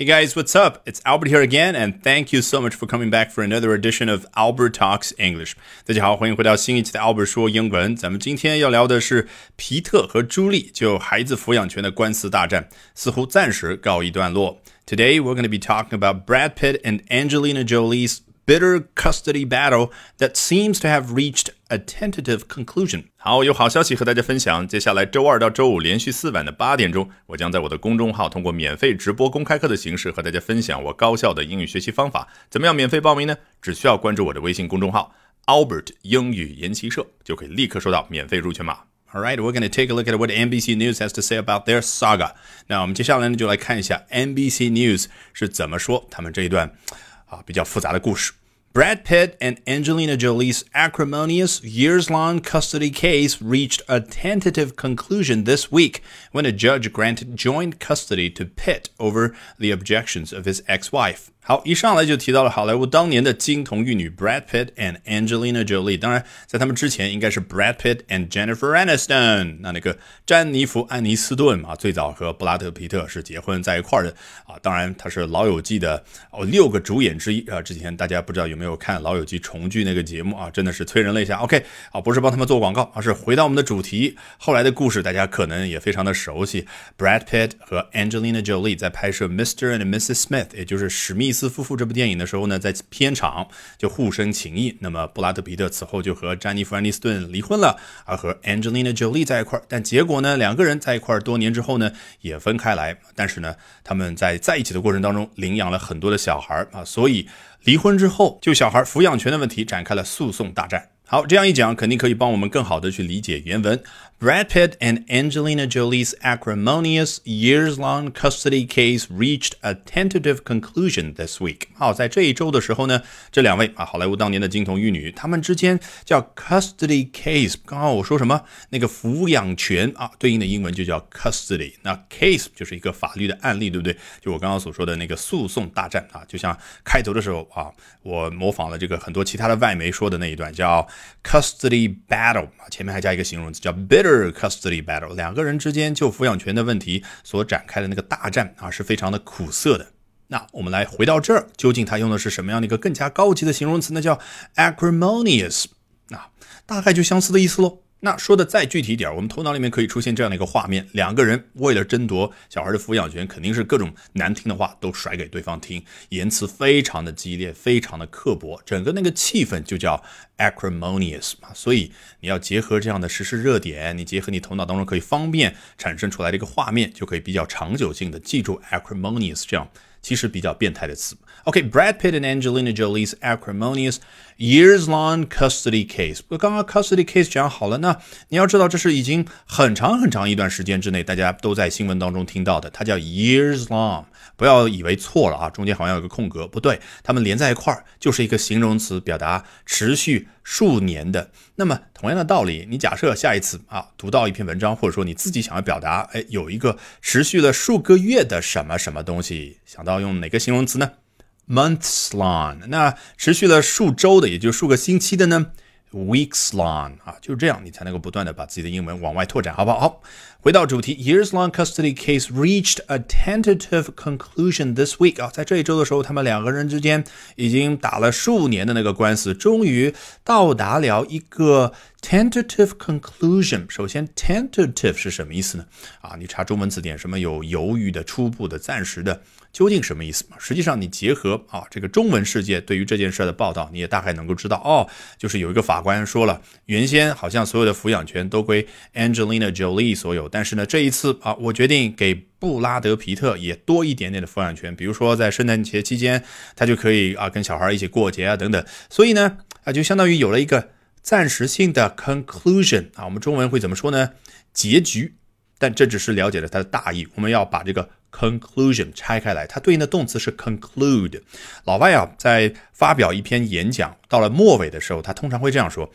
Hey guys, what's up? It's Albert here again, and thank you so much for coming back for another edition of Albert Talks English. 大家好，欢迎回到新一期的 Albert 说英文。咱们今天要聊的是皮特和朱莉就孩子抚养权的官司大战，似乎暂时告一段落。Today we're going to be talking about Brad Pitt and Angelina Jolie's bitter custody battle that seems to have reached a tentative conclusion。好，有好消息和大家分享。接下来周二到周五连续四晚的八点钟，我将在我的公众号通过免费直播公开课的形式和大家分享我高效的英语学习方法。怎么样免费报名呢？只需要关注我的微信公众号 Albert 英语研习社，就可以立刻收到免费入群码。All right, we're going to take a look at what NBC News has to say about their saga. 那我们接下来呢，就来看一下 NBC News 是怎么说他们这一段啊比较复杂的故事。Brad Pitt and Angelina Jolie's acrimonious years long custody case reached a tentative conclusion this week when a judge granted joint custody to Pitt over the objections of his ex wife. 好，一上来就提到了好莱坞当年的金童玉女 Brad Pitt and Angelina Jolie。当然，在他们之前应该是 Brad Pitt and Jennifer Aniston。那那个詹妮弗·安妮斯顿啊，最早和布拉德·皮特是结婚在一块儿的啊。当然，他是《老友记》的哦六个主演之一啊。之前大家不知道有没有看《老友记》重聚那个节目啊？真的是催人泪下。OK，啊，不是帮他们做广告，而是回到我们的主题。后来的故事大家可能也非常的熟悉。Brad Pitt 和 Angelina Jolie 在拍摄《Mr. and Mrs. Smith》，也就是史密。斯夫妇这部电影的时候呢，在片场就互生情谊。那么布拉德·皮特此后就和詹妮弗·安妮斯顿离婚了，而和 Angelina Jolie 在一块儿。但结果呢，两个人在一块儿多年之后呢，也分开来。但是呢，他们在在一起的过程当中领养了很多的小孩啊，所以离婚之后就小孩抚养权的问题展开了诉讼大战。好，这样一讲，肯定可以帮我们更好的去理解原文。Brad Pitt and Angelina Jolie's acrimonious years-long custody case reached a tentative conclusion this week。好，在这一周的时候呢，这两位啊，好莱坞当年的金童玉女，他们之间叫 custody case。刚刚我说什么？那个抚养权啊，对应的英文就叫 custody。那 case 就是一个法律的案例，对不对？就我刚刚所说的那个诉讼大战啊，就像开头的时候啊，我模仿了这个很多其他的外媒说的那一段，叫 custody battle 啊，前面还加一个形容词叫 bitter。custody battle，两个人之间就抚养权的问题所展开的那个大战啊，是非常的苦涩的。那我们来回到这儿，究竟他用的是什么样的一个更加高级的形容词呢？叫 acrimonious，啊，大概就相似的意思喽。那说的再具体点，我们头脑里面可以出现这样的一个画面：两个人为了争夺小孩的抚养权，肯定是各种难听的话都甩给对方听，言辞非常的激烈，非常的刻薄，整个那个气氛就叫 acrimonious 嘛。所以你要结合这样的时事热点，你结合你头脑当中可以方便产生出来的一个画面，就可以比较长久性的记住 acrimonious 这样。其实比较变态的词。OK，Brad Pitt and Angelina Jolie's acrimonious years-long custody case。我刚刚 custody case 讲好了呢，你要知道这是已经很长很长一段时间之内大家都在新闻当中听到的，它叫 years-long。不要以为错了啊，中间好像有个空格，不对，它们连在一块儿就是一个形容词，表达持续数年的。那么同样的道理，你假设下一次啊读到一篇文章，或者说你自己想要表达，哎，有一个持续了数个月的什么什么东西，想到用哪个形容词呢？months long。那持续了数周的，也就数个星期的呢？Weeks long 啊，就是这样，你才能够不断的把自己的英文往外拓展，好不好？好，回到主题，Years long custody case reached a tentative conclusion this week 啊，在这一周的时候，他们两个人之间已经打了数年的那个官司，终于到达了一个 tentative conclusion。首先，tentative 是什么意思呢？啊，你查中文词典，什么有犹豫的、初步的、暂时的。究竟什么意思嘛？实际上，你结合啊这个中文世界对于这件事的报道，你也大概能够知道哦，就是有一个法官说了，原先好像所有的抚养权都归 Angelina Jolie 所有，但是呢，这一次啊，我决定给布拉德皮特也多一点点的抚养权，比如说在圣诞节期间，他就可以啊跟小孩一起过节啊等等，所以呢啊就相当于有了一个暂时性的 conclusion 啊，我们中文会怎么说呢？结局，但这只是了解了它的大意，我们要把这个。conclusion 拆开来，它对应的动词是 conclude。老外啊，在发表一篇演讲到了末尾的时候，他通常会这样说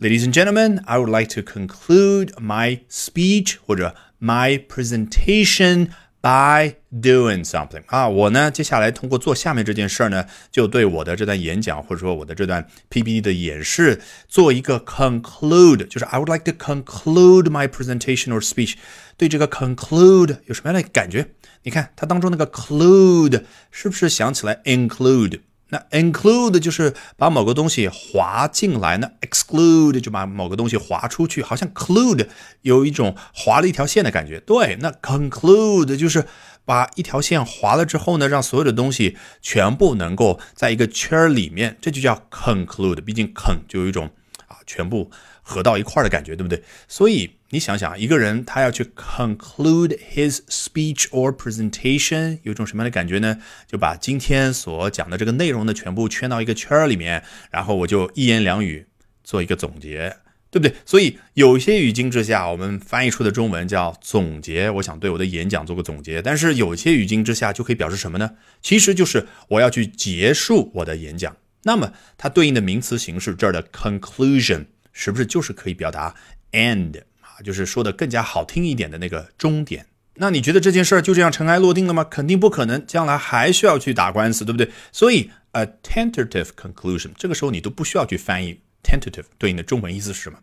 ：“Ladies and gentlemen, I would like to conclude my speech 或者 my presentation by doing something 啊，我呢接下来通过做下面这件事儿呢，就对我的这段演讲或者说我的这段 PPT 的演示做一个 conclude，就是 I would like to conclude my presentation or speech。对这个 conclude 有什么样的感觉？你看它当中那个 clude 是不是想起来 include？ 那 include 就是把某个东西划进来，呢 exclude 就把某个东西划出去，好像 clude 有一种划了一条线的感觉。对，那 conclude 就是把一条线划了之后呢，让所有的东西全部能够在一个圈儿里面，这就叫 conclude。毕竟 con 就有一种啊全部合到一块儿的感觉，对不对？所以。你想想，一个人他要去 conclude his speech or presentation，有一种什么样的感觉呢？就把今天所讲的这个内容呢，全部圈到一个圈儿里面，然后我就一言两语做一个总结，对不对？所以有些语境之下，我们翻译出的中文叫总结，我想对我的演讲做个总结。但是有些语境之下就可以表示什么呢？其实就是我要去结束我的演讲。那么它对应的名词形式这儿的 conclusion 是不是就是可以表达 end？啊就是说的更加好听一点的那个终点。那你觉得这件事儿就这样尘埃落定了吗？肯定不可能，将来还需要去打官司，对不对？所以 a tentative conclusion，这个时候你都不需要去翻译 tentative 对应的中文意思是什么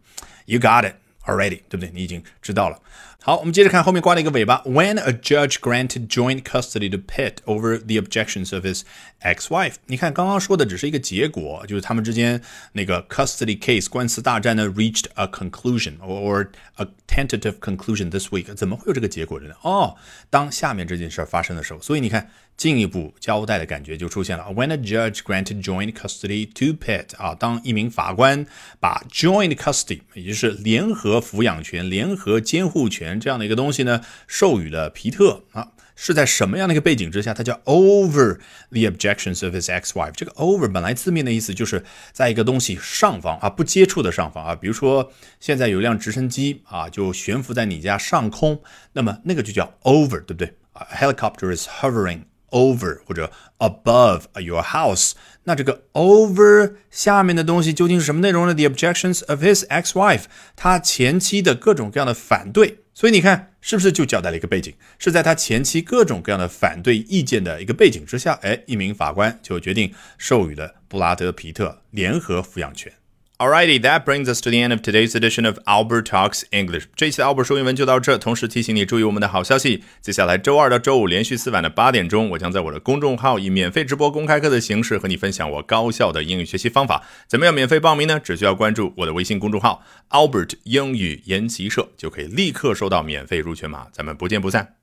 ？You got it already，对不对？你已经知道了。好，我们接着看后面挂了一个尾巴。When a judge granted joint custody to Pitt over the objections of his ex-wife，你看刚刚说的只是一个结果，就是他们之间那个 custody case 官司大战呢 reached a conclusion or a tentative conclusion this week。怎么会有这个结果的呢？哦，当下面这件事发生的时候，所以你看 进一步交代的感觉就出现了。When a judge granted joint custody to Pitt，啊，当一名法官把 joint custody，也就是联合抚养权、联合监护权。这样的一个东西呢，授予了皮特啊，是在什么样的一个背景之下？它叫 over the objections of his ex-wife。这个 over 本来字面的意思就是在一个东西上方啊，不接触的上方啊。比如说现在有一辆直升机啊，就悬浮在你家上空，那么那个就叫 over，对不对啊？Helicopter is hovering over 或者 above your house。那这个 over 下面的东西究竟是什么内容呢？The objections of his ex-wife，他前妻的各种各样的反对。所以你看，是不是就交代了一个背景？是在他前期各种各样的反对意见的一个背景之下，哎，一名法官就决定授予了布拉德皮特联合抚养权。Alrighty, that brings us to the end of today's edition of Albert Talks English。这期的 Albert 说英文就到这，同时提醒你注意我们的好消息。接下来周二到周五连续四晚的八点钟，我将在我的公众号以免费直播公开课的形式和你分享我高效的英语学习方法。怎么样免费报名呢？只需要关注我的微信公众号 Albert 英语研习社，就可以立刻收到免费入群码。咱们不见不散。